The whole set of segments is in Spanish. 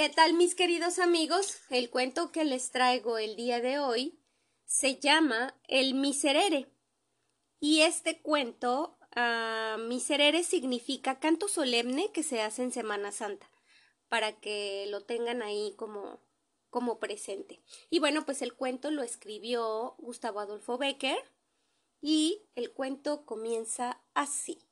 ¿Qué tal mis queridos amigos? El cuento que les traigo el día de hoy se llama El Miserere. Y este cuento, uh, Miserere significa canto solemne que se hace en Semana Santa, para que lo tengan ahí como, como presente. Y bueno, pues el cuento lo escribió Gustavo Adolfo Becker y el cuento comienza así.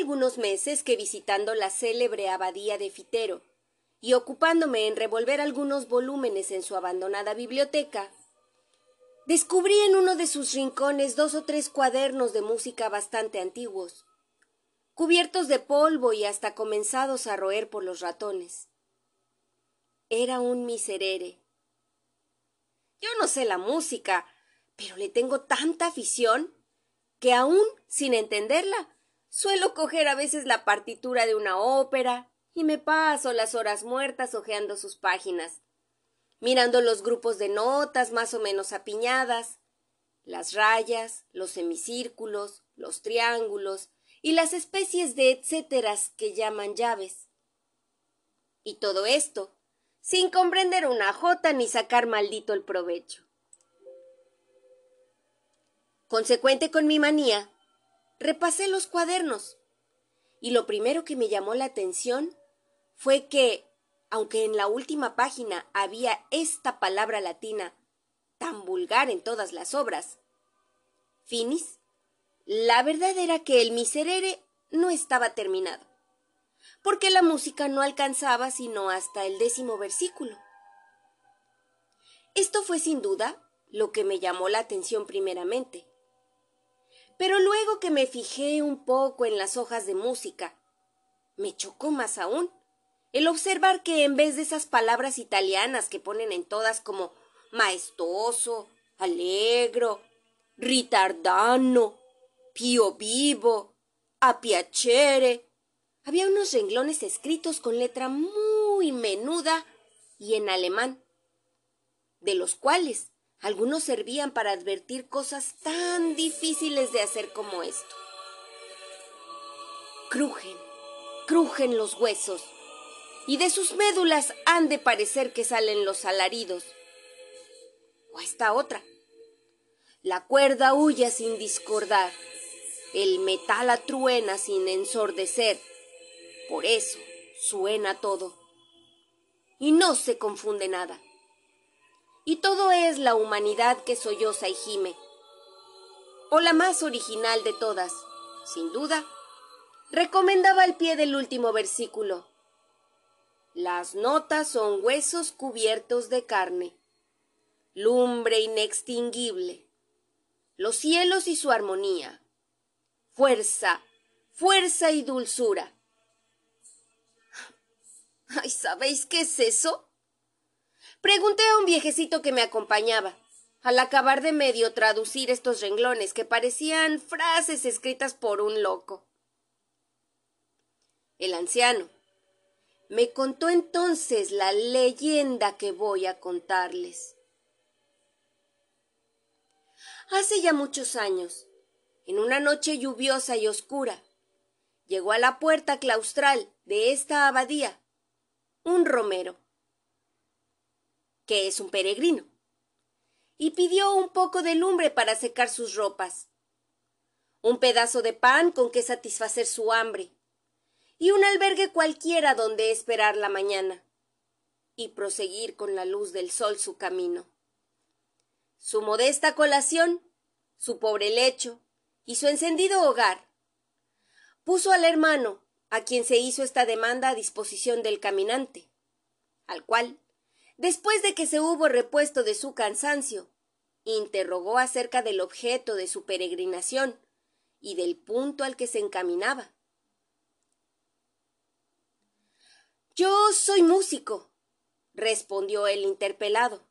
Algunos meses que visitando la célebre abadía de Fitero y ocupándome en revolver algunos volúmenes en su abandonada biblioteca, descubrí en uno de sus rincones dos o tres cuadernos de música bastante antiguos, cubiertos de polvo y hasta comenzados a roer por los ratones. Era un miserere. Yo no sé la música, pero le tengo tanta afición que aún sin entenderla Suelo coger a veces la partitura de una ópera y me paso las horas muertas hojeando sus páginas, mirando los grupos de notas más o menos apiñadas, las rayas, los semicírculos, los triángulos y las especies de etcéteras que llaman llaves. Y todo esto, sin comprender una jota ni sacar maldito el provecho. Consecuente con mi manía, repasé los cuadernos y lo primero que me llamó la atención fue que, aunque en la última página había esta palabra latina tan vulgar en todas las obras, finis, la verdad era que el miserere no estaba terminado, porque la música no alcanzaba sino hasta el décimo versículo. Esto fue sin duda lo que me llamó la atención primeramente. Pero luego que me fijé un poco en las hojas de música, me chocó más aún el observar que en vez de esas palabras italianas que ponen en todas como maestoso, allegro, ritardano, pio vivo, a piacere, había unos renglones escritos con letra muy menuda y en alemán, de los cuales algunos servían para advertir cosas tan difíciles de hacer como esto. Crujen, crujen los huesos, y de sus médulas han de parecer que salen los alaridos. O esta otra. La cuerda huya sin discordar, el metal atruena sin ensordecer. Por eso suena todo. Y no se confunde nada y todo es la humanidad que solloza y gime. O la más original de todas, sin duda, recomendaba al pie del último versículo. Las notas son huesos cubiertos de carne, lumbre inextinguible, los cielos y su armonía, fuerza, fuerza y dulzura. Ay, ¿sabéis qué es eso? Pregunté a un viejecito que me acompañaba, al acabar de medio traducir estos renglones que parecían frases escritas por un loco. El anciano me contó entonces la leyenda que voy a contarles. Hace ya muchos años, en una noche lluviosa y oscura, llegó a la puerta claustral de esta abadía un romero que es un peregrino, y pidió un poco de lumbre para secar sus ropas, un pedazo de pan con que satisfacer su hambre, y un albergue cualquiera donde esperar la mañana, y proseguir con la luz del sol su camino. Su modesta colación, su pobre lecho y su encendido hogar, puso al hermano, a quien se hizo esta demanda a disposición del caminante, al cual Después de que se hubo repuesto de su cansancio, interrogó acerca del objeto de su peregrinación y del punto al que se encaminaba. Yo soy músico, respondió el interpelado.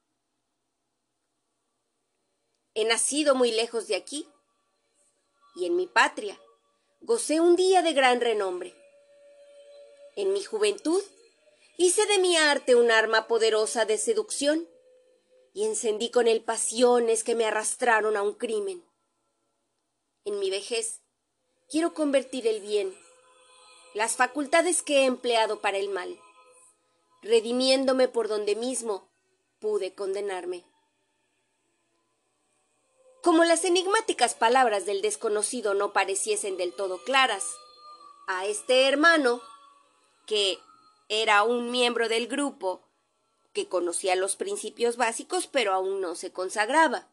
he nacido muy lejos de aquí, y en mi patria gocé un día de gran renombre. En mi juventud hice de mi arte un arma poderosa de seducción y encendí con él pasiones que me arrastraron a un crimen. En mi vejez quiero convertir el bien, las facultades que he empleado para el mal, redimiéndome por donde mismo pude condenarme. Como las enigmáticas palabras del desconocido no pareciesen del todo claras, a este hermano, que era un miembro del grupo que conocía los principios básicos pero aún no se consagraba.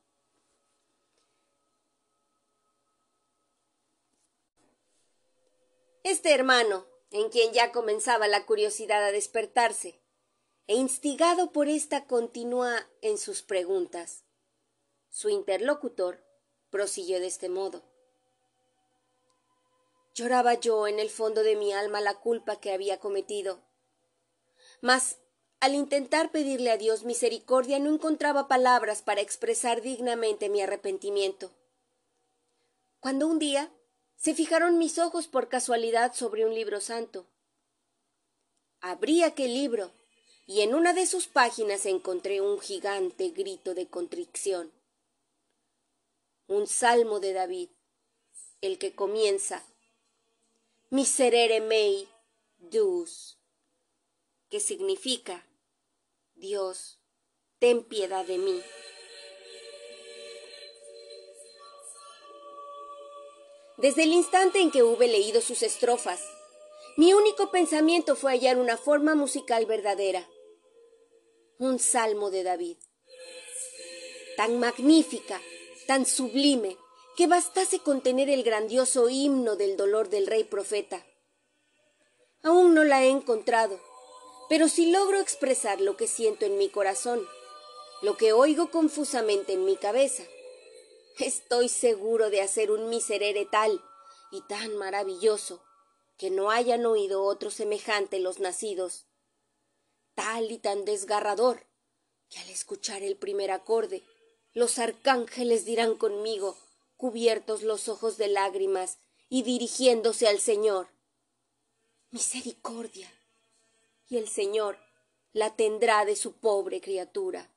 Este hermano, en quien ya comenzaba la curiosidad a despertarse, e instigado por esta continúa en sus preguntas. Su interlocutor prosiguió de este modo. Lloraba yo en el fondo de mi alma la culpa que había cometido. Mas al intentar pedirle a Dios misericordia no encontraba palabras para expresar dignamente mi arrepentimiento. Cuando un día se fijaron mis ojos por casualidad sobre un libro santo. Abrí aquel libro y en una de sus páginas encontré un gigante grito de contrición. Un salmo de David, el que comienza Miserere mei que significa Dios, ten piedad de mí. Desde el instante en que hube leído sus estrofas, mi único pensamiento fue hallar una forma musical verdadera un salmo de David. Tan magnífica, tan sublime, que bastase contener el grandioso himno del dolor del rey profeta. Aún no la he encontrado, pero si logro expresar lo que siento en mi corazón, lo que oigo confusamente en mi cabeza, estoy seguro de hacer un miserere tal y tan maravilloso que no hayan oído otro semejante los nacidos tal y tan desgarrador, que al escuchar el primer acorde, los arcángeles dirán conmigo, cubiertos los ojos de lágrimas y dirigiéndose al Señor, misericordia. Y el Señor la tendrá de su pobre criatura.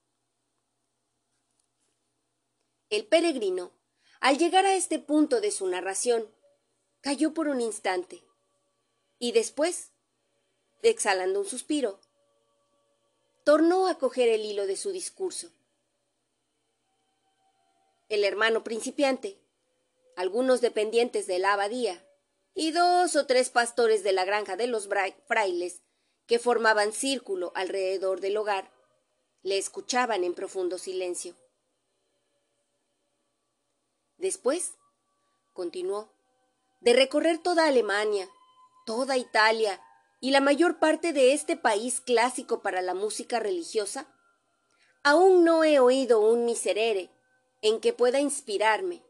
El peregrino, al llegar a este punto de su narración, cayó por un instante, y después, exhalando un suspiro, tornó a coger el hilo de su discurso. El hermano principiante, algunos dependientes de la abadía y dos o tres pastores de la granja de los frailes que formaban círculo alrededor del hogar, le escuchaban en profundo silencio. Después, continuó, de recorrer toda Alemania, toda Italia y la mayor parte de este país clásico para la música religiosa, aún no he oído un miserere en que pueda inspirarme,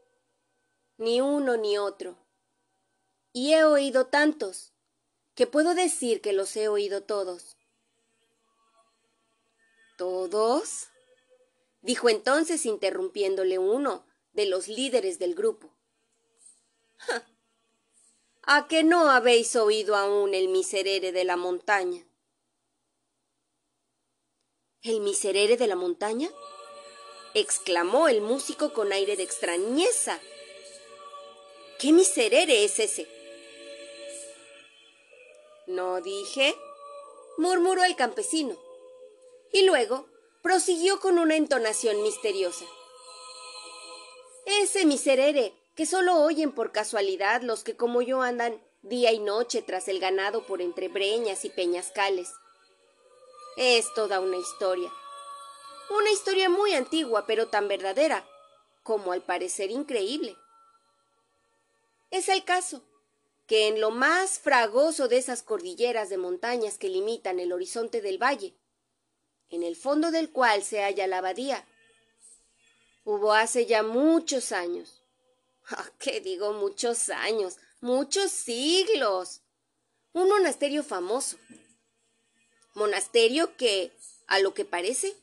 ni uno ni otro. Y he oído tantos, que puedo decir que los he oído todos. ¿Todos? dijo entonces interrumpiéndole uno de los líderes del grupo. ¿A que no habéis oído aún el miserere de la montaña? ¿El miserere de la montaña? exclamó el músico con aire de extrañeza. ¿Qué miserere es ese? No dije, murmuró el campesino, y luego prosiguió con una entonación misteriosa. Ese miserere que solo oyen por casualidad los que como yo andan día y noche tras el ganado por entre breñas y peñascales. Es toda una historia. Una historia muy antigua, pero tan verdadera, como al parecer increíble. Es el caso que en lo más fragoso de esas cordilleras de montañas que limitan el horizonte del valle, en el fondo del cual se halla la abadía, hubo hace ya muchos años Ah, ¿Qué digo muchos años? Muchos siglos. Un monasterio famoso. Monasterio que, a lo que parece,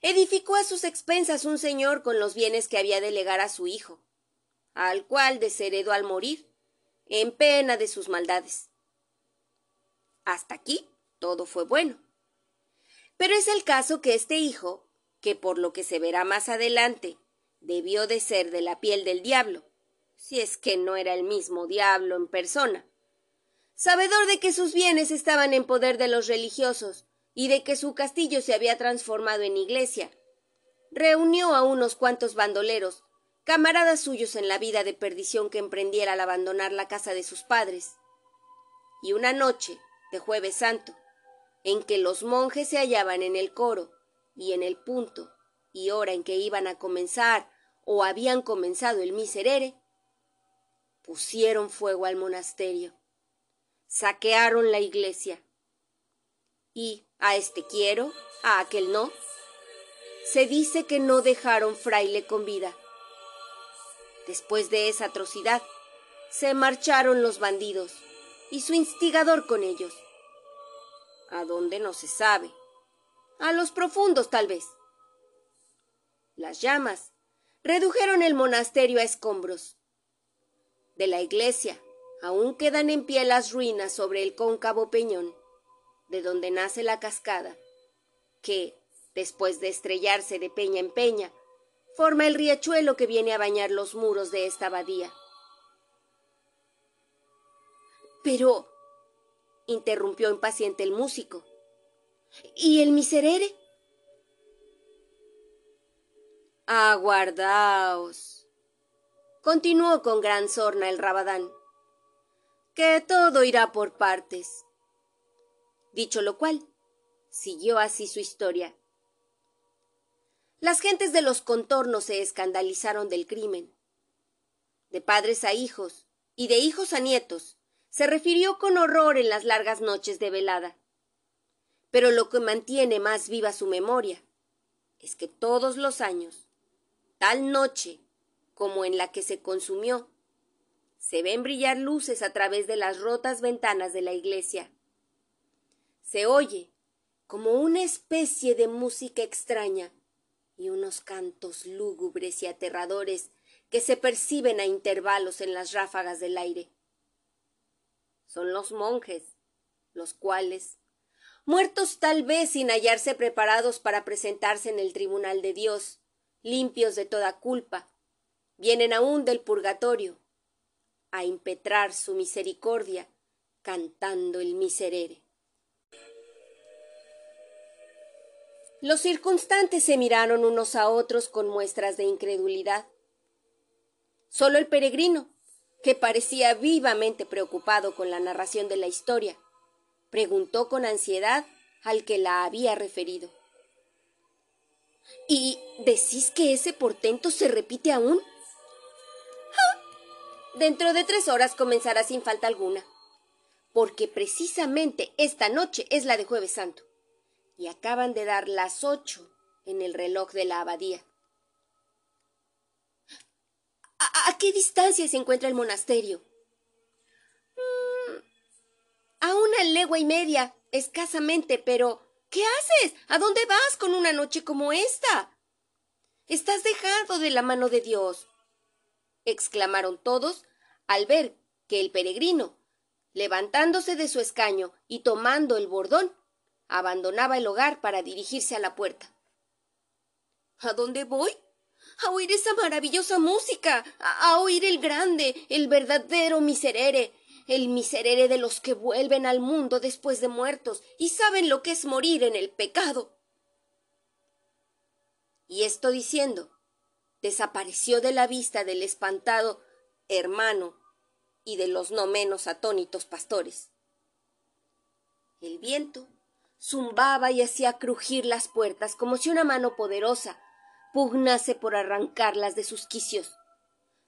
edificó a sus expensas un señor con los bienes que había de legar a su hijo, al cual desheredó al morir, en pena de sus maldades. Hasta aquí todo fue bueno. Pero es el caso que este hijo, que por lo que se verá más adelante, debió de ser de la piel del diablo, si es que no era el mismo diablo en persona, sabedor de que sus bienes estaban en poder de los religiosos y de que su castillo se había transformado en iglesia, reunió a unos cuantos bandoleros, camaradas suyos en la vida de perdición que emprendiera al abandonar la casa de sus padres. Y una noche de jueves santo, en que los monjes se hallaban en el coro y en el punto y hora en que iban a comenzar o habían comenzado el miserere, pusieron fuego al monasterio saquearon la iglesia. Y a este quiero, a aquel no. Se dice que no dejaron fraile con vida. Después de esa atrocidad, se marcharon los bandidos y su instigador con ellos. ¿A dónde no se sabe? A los profundos tal vez. Las llamas redujeron el monasterio a escombros. De la iglesia Aún quedan en pie las ruinas sobre el cóncavo peñón, de donde nace la cascada, que, después de estrellarse de peña en peña, forma el riachuelo que viene a bañar los muros de esta abadía. Pero, interrumpió impaciente el músico, ¿y el miserere? Aguardaos, continuó con gran sorna el rabadán que todo irá por partes. Dicho lo cual, siguió así su historia. Las gentes de los contornos se escandalizaron del crimen. De padres a hijos y de hijos a nietos, se refirió con horror en las largas noches de velada. Pero lo que mantiene más viva su memoria es que todos los años, tal noche como en la que se consumió, se ven brillar luces a través de las rotas ventanas de la iglesia. Se oye como una especie de música extraña y unos cantos lúgubres y aterradores que se perciben a intervalos en las ráfagas del aire. Son los monjes, los cuales, muertos tal vez sin hallarse preparados para presentarse en el tribunal de Dios, limpios de toda culpa, vienen aún del purgatorio a impetrar su misericordia cantando el miserere. Los circunstantes se miraron unos a otros con muestras de incredulidad. Solo el peregrino, que parecía vivamente preocupado con la narración de la historia, preguntó con ansiedad al que la había referido. ¿Y decís que ese portento se repite aún? Dentro de tres horas comenzará sin falta alguna, porque precisamente esta noche es la de jueves santo, y acaban de dar las ocho en el reloj de la abadía. ¿A, qué distancia se encuentra el monasterio? Mm, a una legua y media, escasamente, pero ¿qué haces? ¿A dónde vas con una noche como esta? Estás dejado de la mano de Dios exclamaron todos al ver que el peregrino, levantándose de su escaño y tomando el bordón, abandonaba el hogar para dirigirse a la puerta. ¿A dónde voy? A oír esa maravillosa música, a, oír el grande, el verdadero miserere, el miserere de los que vuelven al mundo después de muertos y saben lo que es morir en el pecado. Y esto diciendo, desapareció de la vista del espantado hermano y de los no menos atónitos pastores. El viento zumbaba y hacía crujir las puertas como si una mano poderosa pugnase por arrancarlas de sus quicios.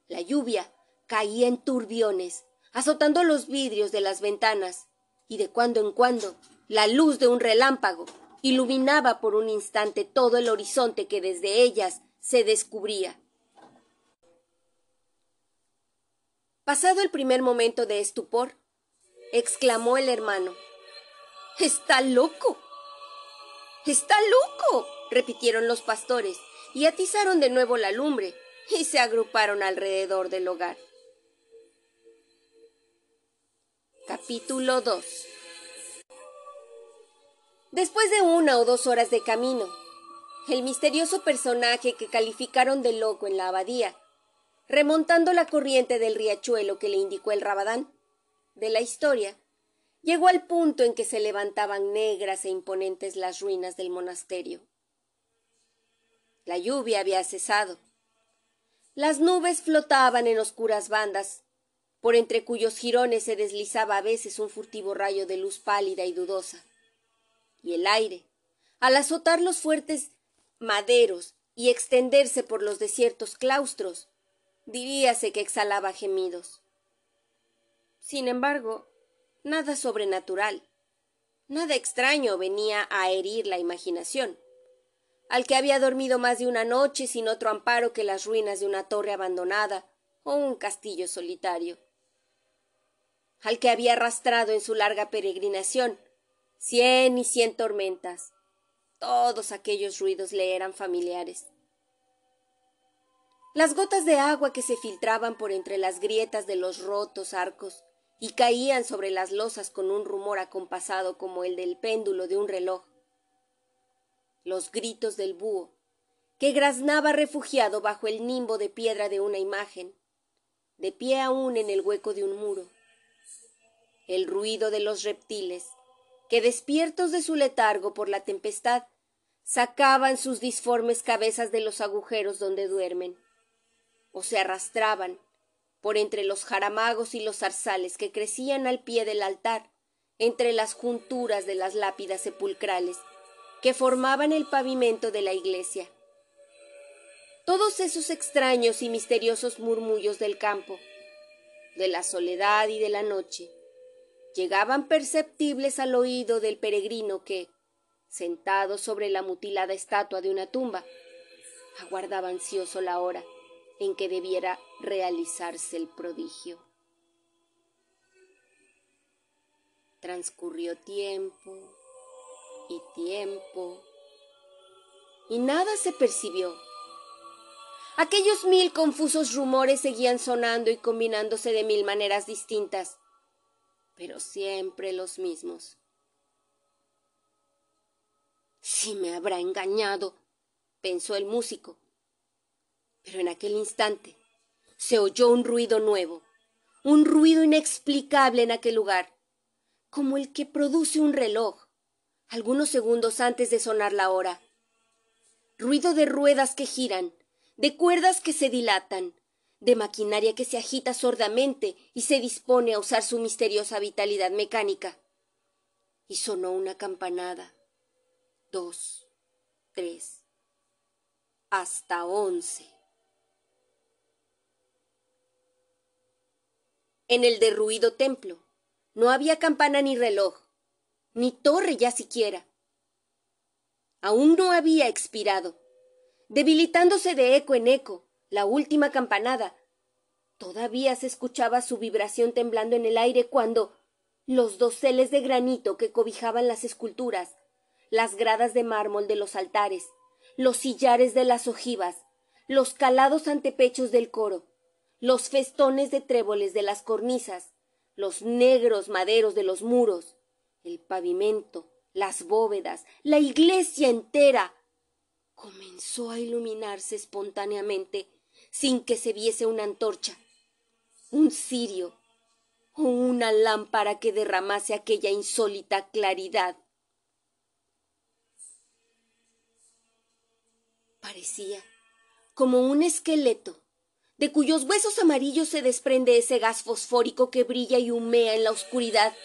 La lluvia caía en turbiones, azotando los vidrios de las ventanas, y de cuando en cuando la luz de un relámpago iluminaba por un instante todo el horizonte que desde ellas se descubría. Pasado el primer momento de estupor, exclamó el hermano. Está loco. Está loco. repitieron los pastores, y atizaron de nuevo la lumbre, y se agruparon alrededor del hogar. Capítulo 2 Después de una o dos horas de camino, el misterioso personaje que calificaron de loco en la abadía, remontando la corriente del riachuelo que le indicó el rabadán de la historia, llegó al punto en que se levantaban negras e imponentes las ruinas del monasterio. La lluvia había cesado. Las nubes flotaban en oscuras bandas, por entre cuyos jirones se deslizaba a veces un furtivo rayo de luz pálida y dudosa. Y el aire, al azotar los fuertes maderos y extenderse por los desiertos claustros, diríase que exhalaba gemidos. Sin embargo, nada sobrenatural, nada extraño venía a herir la imaginación. Al que había dormido más de una noche sin otro amparo que las ruinas de una torre abandonada o un castillo solitario. Al que había arrastrado en su larga peregrinación cien y cien tormentas. Todos aquellos ruidos le eran familiares. Las gotas de agua que se filtraban por entre las grietas de los rotos arcos y caían sobre las losas con un rumor acompasado como el del péndulo de un reloj. Los gritos del búho, que graznaba refugiado bajo el nimbo de piedra de una imagen, de pie aún en el hueco de un muro. El ruido de los reptiles, que despiertos de su letargo por la tempestad, sacaban sus disformes cabezas de los agujeros donde duermen, o se arrastraban por entre los jaramagos y los zarzales que crecían al pie del altar, entre las junturas de las lápidas sepulcrales que formaban el pavimento de la iglesia. Todos esos extraños y misteriosos murmullos del campo, de la soledad y de la noche, llegaban perceptibles al oído del peregrino que, sentado sobre la mutilada estatua de una tumba, aguardaba ansioso la hora en que debiera realizarse el prodigio. Transcurrió tiempo y tiempo y nada se percibió. Aquellos mil confusos rumores seguían sonando y combinándose de mil maneras distintas, pero siempre los mismos. Si me habrá engañado, pensó el músico. Pero en aquel instante se oyó un ruido nuevo, un ruido inexplicable en aquel lugar, como el que produce un reloj, algunos segundos antes de sonar la hora. Ruido de ruedas que giran, de cuerdas que se dilatan, de maquinaria que se agita sordamente y se dispone a usar su misteriosa vitalidad mecánica. Y sonó una campanada. Dos, tres, hasta once. En el derruido templo no había campana ni reloj, ni torre ya siquiera. Aún no había expirado, debilitándose de eco en eco la última campanada. Todavía se escuchaba su vibración temblando en el aire cuando los doseles de granito que cobijaban las esculturas, las gradas de mármol de los altares, los sillares de las ojivas, los calados antepechos del coro, los festones de tréboles de las cornisas, los negros maderos de los muros, el pavimento, las bóvedas, la iglesia entera, comenzó a iluminarse espontáneamente sin que se viese una antorcha, un cirio o una lámpara que derramase aquella insólita claridad. Parecía como un esqueleto de cuyos huesos amarillos se desprende ese gas fosfórico que brilla y humea en la oscuridad,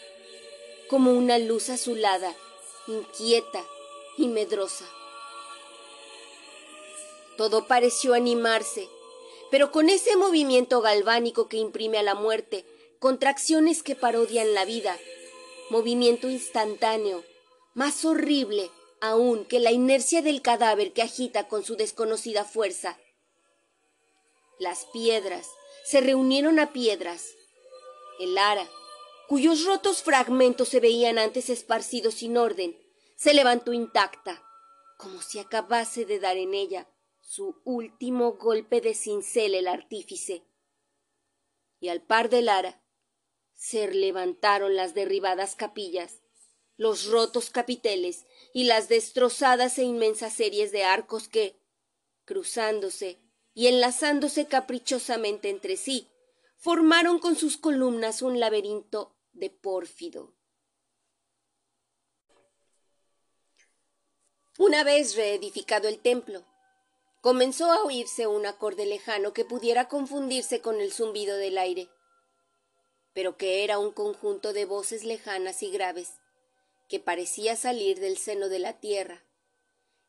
como una luz azulada, inquieta y medrosa. Todo pareció animarse, pero con ese movimiento galvánico que imprime a la muerte contracciones que parodian la vida, movimiento instantáneo, más horrible aún que la inercia del cadáver que agita con su desconocida fuerza las piedras se reunieron a piedras. El ara, cuyos rotos fragmentos se veían antes esparcidos sin orden, se levantó intacta, como si acabase de dar en ella su último golpe de cincel el artífice. Y al par de Lara se levantaron las derribadas capillas, los rotos capiteles y las destrozadas e inmensas series de arcos que, cruzándose y enlazándose caprichosamente entre sí, formaron con sus columnas un laberinto de pórfido. Una vez reedificado el templo, comenzó a oírse un acorde lejano que pudiera confundirse con el zumbido del aire, pero que era un conjunto de voces lejanas y graves, que parecía salir del seno de la tierra,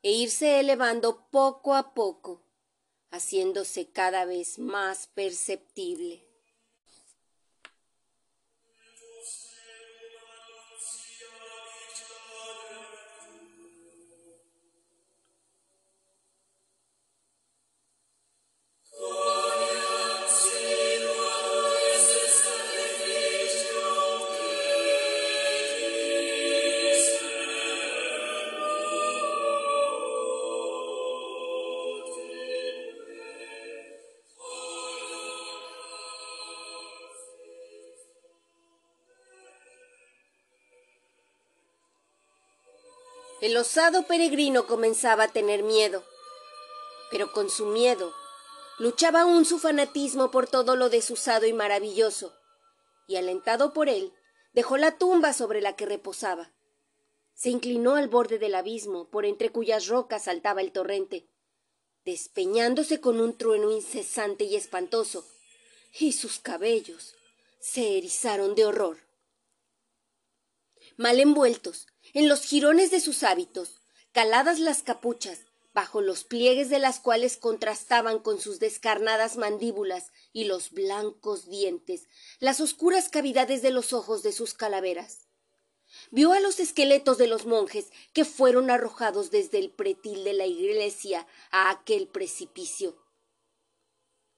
e irse elevando poco a poco, haciéndose cada vez más perceptible. El osado peregrino comenzaba a tener miedo, pero con su miedo luchaba aún su fanatismo por todo lo desusado y maravilloso, y alentado por él, dejó la tumba sobre la que reposaba. Se inclinó al borde del abismo, por entre cuyas rocas saltaba el torrente, despeñándose con un trueno incesante y espantoso, y sus cabellos se erizaron de horror. Mal envueltos, en los jirones de sus hábitos, caladas las capuchas, bajo los pliegues de las cuales contrastaban con sus descarnadas mandíbulas y los blancos dientes las oscuras cavidades de los ojos de sus calaveras. Vio a los esqueletos de los monjes que fueron arrojados desde el pretil de la iglesia a aquel precipicio.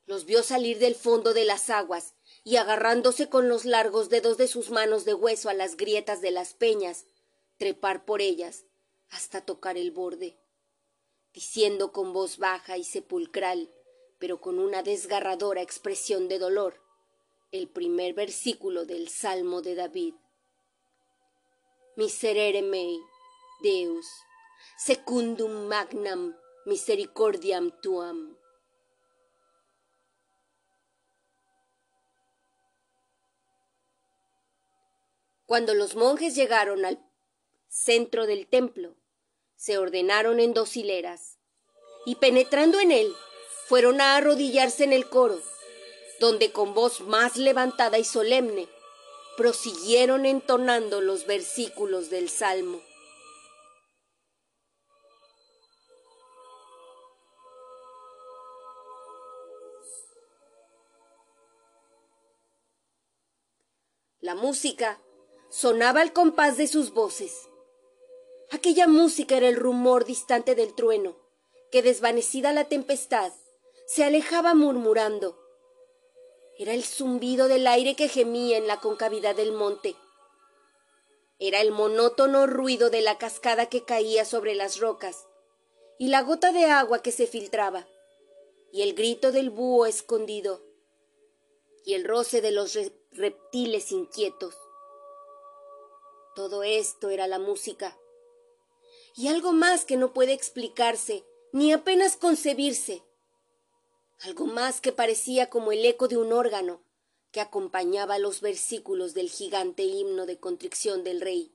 Los vio salir del fondo de las aguas y agarrándose con los largos dedos de sus manos de hueso a las grietas de las peñas, trepar por ellas hasta tocar el borde, diciendo con voz baja y sepulcral, pero con una desgarradora expresión de dolor, el primer versículo del Salmo de David. Miserere mei, Deus, secundum magnam misericordiam tuam. Cuando los monjes llegaron al centro del templo, se ordenaron en dos hileras, y penetrando en él, fueron a arrodillarse en el coro, donde con voz más levantada y solemne, prosiguieron entonando los versículos del Salmo. La música sonaba al compás de sus voces. Aquella música era el rumor distante del trueno, que desvanecida la tempestad, se alejaba murmurando. Era el zumbido del aire que gemía en la concavidad del monte. Era el monótono ruido de la cascada que caía sobre las rocas, y la gota de agua que se filtraba, y el grito del búho escondido, y el roce de los reptiles inquietos. Todo esto era la música. Y algo más que no puede explicarse, ni apenas concebirse. Algo más que parecía como el eco de un órgano que acompañaba los versículos del gigante himno de contrición del rey.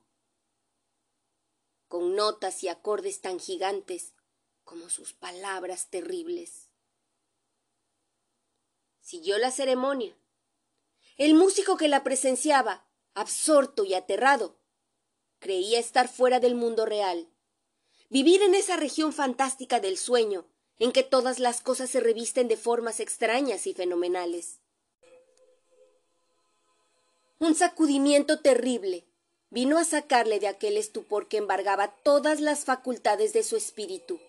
Con notas y acordes tan gigantes como sus palabras terribles. Siguió la ceremonia. El músico que la presenciaba, absorto y aterrado, Creía estar fuera del mundo real. Vivir en esa región fantástica del sueño, en que todas las cosas se revisten de formas extrañas y fenomenales. Un sacudimiento terrible vino a sacarle de aquel estupor que embargaba todas las facultades de su espíritu.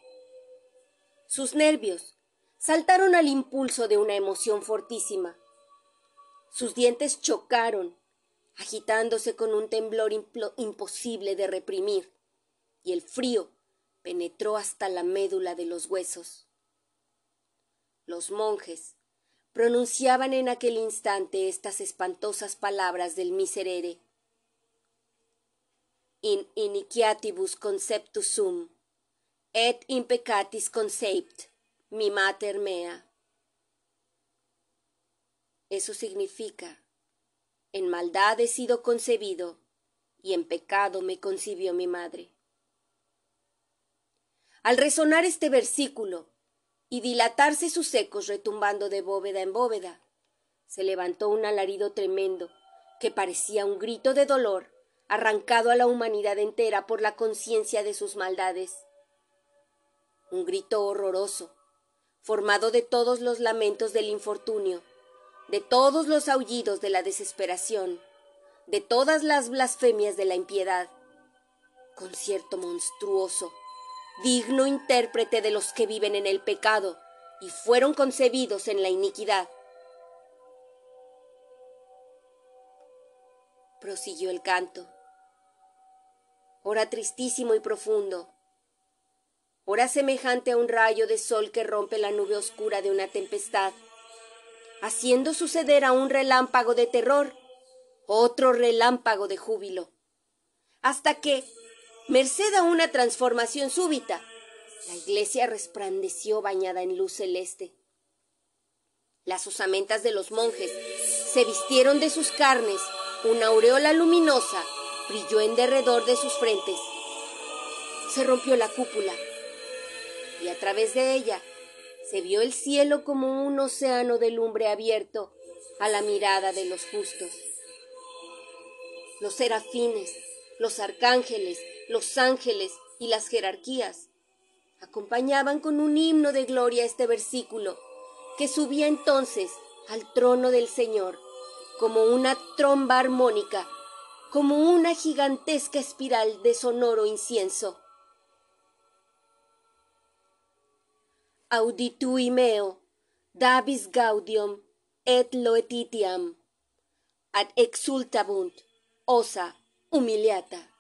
Sus nervios saltaron al impulso de una emoción fortísima. Sus dientes chocaron agitándose con un temblor imposible de reprimir, y el frío penetró hasta la médula de los huesos. Los monjes pronunciaban en aquel instante estas espantosas palabras del miserere. In iniciatibus conceptus sum, et in peccatis concept, mi mater mea. Eso significa, en maldad he sido concebido, y en pecado me concibió mi madre. Al resonar este versículo y dilatarse sus ecos retumbando de bóveda en bóveda, se levantó un alarido tremendo que parecía un grito de dolor arrancado a la humanidad entera por la conciencia de sus maldades. Un grito horroroso, formado de todos los lamentos del infortunio, de todos los aullidos de la desesperación, de todas las blasfemias de la impiedad. Concierto monstruoso digno intérprete de los que viven en el pecado y fueron concebidos en la iniquidad. Prosiguió el canto. Ora tristísimo y profundo, ora semejante a un rayo de sol que rompe la nube oscura de una tempestad, haciendo suceder a un relámpago de terror otro relámpago de júbilo, hasta que, merced a una transformación súbita, la iglesia resplandeció bañada en luz celeste. Las osamentas de los monjes se vistieron de sus carnes, una aureola luminosa brilló en derredor de sus frentes. Se rompió la cúpula y a través de ella se vio el cielo como un océano de lumbre abierto a la mirada de los justos. Los serafines, los arcángeles, los ángeles y las jerarquías acompañaban con un himno de gloria este versículo, que subía entonces al trono del Señor como una tromba armónica, como una gigantesca espiral de sonoro incienso. Auditui meo, dabis gaudium et loetitiam, ad exultabunt, osa humiliata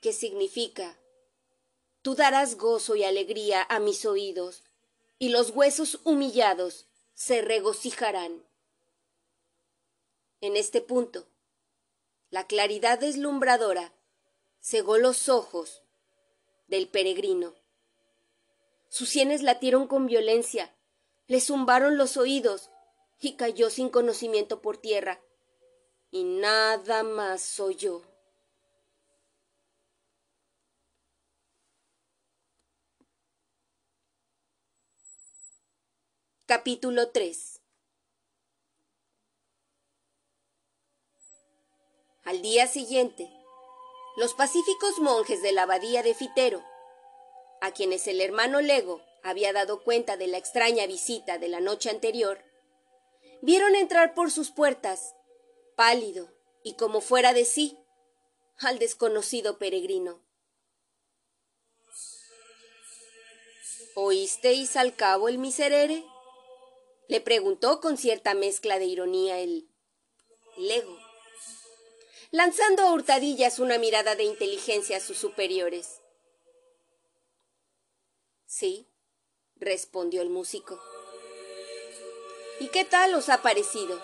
que significa Tú darás gozo y alegría a mis oídos, y los huesos humillados se regocijarán. En este punto, la claridad deslumbradora cegó los ojos del peregrino. Sus sienes latieron con violencia, le zumbaron los oídos y cayó sin conocimiento por tierra, y nada más oyó. Capítulo 3 Al día siguiente, los pacíficos monjes de la abadía de Fitero, a quienes el hermano Lego había dado cuenta de la extraña visita de la noche anterior, vieron entrar por sus puertas, pálido y como fuera de sí, al desconocido peregrino. ¿Oísteis al cabo el miserere? Le preguntó con cierta mezcla de ironía el Lego, lanzando a hurtadillas una mirada de inteligencia a sus superiores. Sí, respondió el músico. ¿Y qué tal os ha parecido?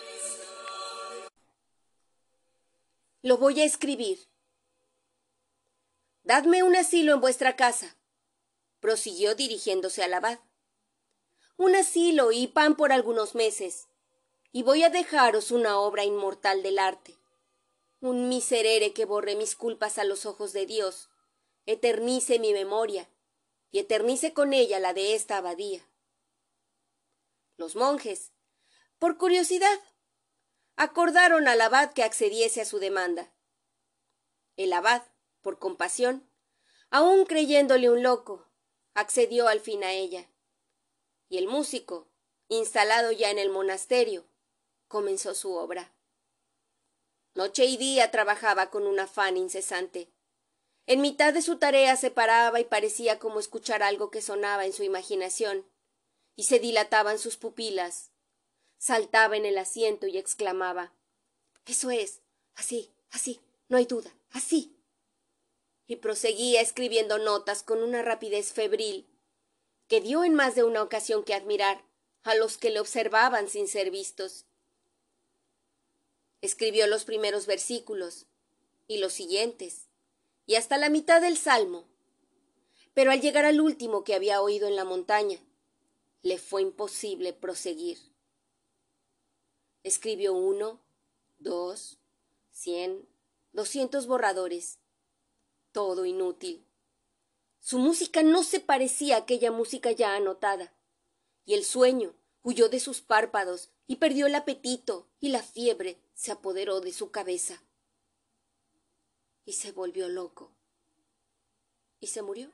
Lo voy a escribir. Dadme un asilo en vuestra casa, prosiguió dirigiéndose al abad un asilo y pan por algunos meses, y voy a dejaros una obra inmortal del arte, un miserere que borre mis culpas a los ojos de Dios, eternice mi memoria, y eternice con ella la de esta abadía. Los monjes, por curiosidad, acordaron al abad que accediese a su demanda. El abad, por compasión, aun creyéndole un loco, accedió al fin a ella y el músico, instalado ya en el monasterio, comenzó su obra. Noche y día trabajaba con un afán incesante. En mitad de su tarea se paraba y parecía como escuchar algo que sonaba en su imaginación, y se dilataban sus pupilas. Saltaba en el asiento y exclamaba Eso es, así, así, no hay duda, así. y proseguía escribiendo notas con una rapidez febril que dio en más de una ocasión que admirar a los que le observaban sin ser vistos. Escribió los primeros versículos y los siguientes, y hasta la mitad del salmo. Pero al llegar al último que había oído en la montaña, le fue imposible proseguir. Escribió uno, dos, cien, doscientos borradores. Todo inútil. Su música no se parecía a aquella música ya anotada, y el sueño huyó de sus párpados y perdió el apetito, y la fiebre se apoderó de su cabeza. Y se volvió loco. Y se murió.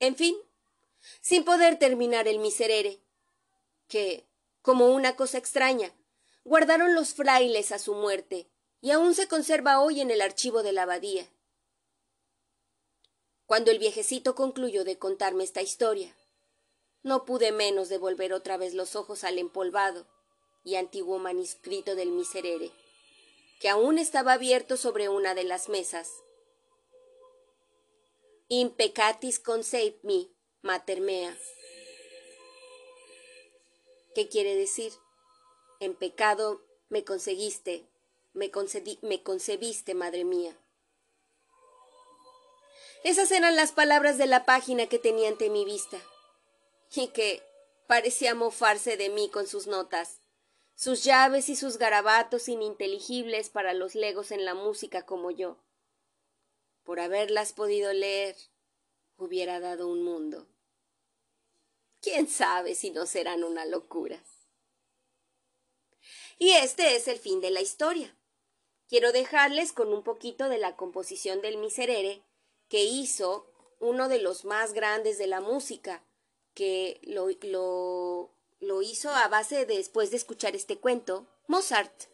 En fin, sin poder terminar el miserere, que, como una cosa extraña, guardaron los frailes a su muerte, y aún se conserva hoy en el archivo de la abadía. Cuando el viejecito concluyó de contarme esta historia, no pude menos de volver otra vez los ojos al empolvado y antiguo manuscrito del miserere, que aún estaba abierto sobre una de las mesas. Impecatis conceit me, mater mea. ¿Qué quiere decir? En pecado me conseguiste, me, me concebiste, madre mía. Esas eran las palabras de la página que tenía ante mi vista, y que parecía mofarse de mí con sus notas, sus llaves y sus garabatos ininteligibles para los legos en la música como yo. Por haberlas podido leer, hubiera dado un mundo. ¿Quién sabe si no serán una locura? Y este es el fin de la historia. Quiero dejarles con un poquito de la composición del miserere que hizo uno de los más grandes de la música, que lo, lo, hizo a base de, después de escuchar este cuento, Mozart.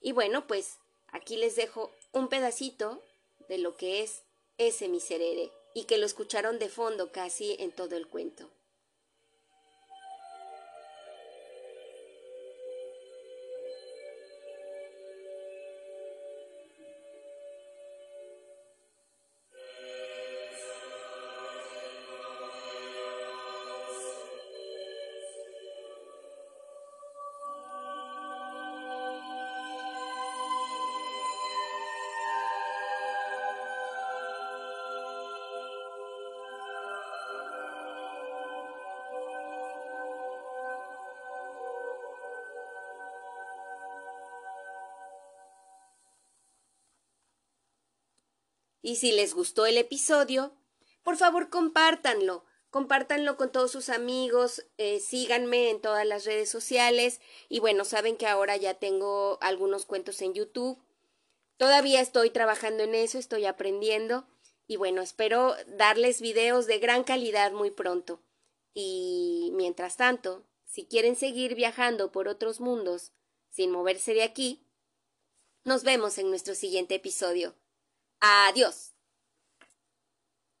Y bueno, pues aquí les dejo un pedacito de lo que es ese miserere y que lo escucharon de fondo casi en todo el cuento. Y si les gustó el episodio, por favor compártanlo. Compártanlo con todos sus amigos, eh, síganme en todas las redes sociales y bueno, saben que ahora ya tengo algunos cuentos en YouTube. Todavía estoy trabajando en eso, estoy aprendiendo y bueno, espero darles videos de gran calidad muy pronto. Y mientras tanto, si quieren seguir viajando por otros mundos sin moverse de aquí, nos vemos en nuestro siguiente episodio. Adiós.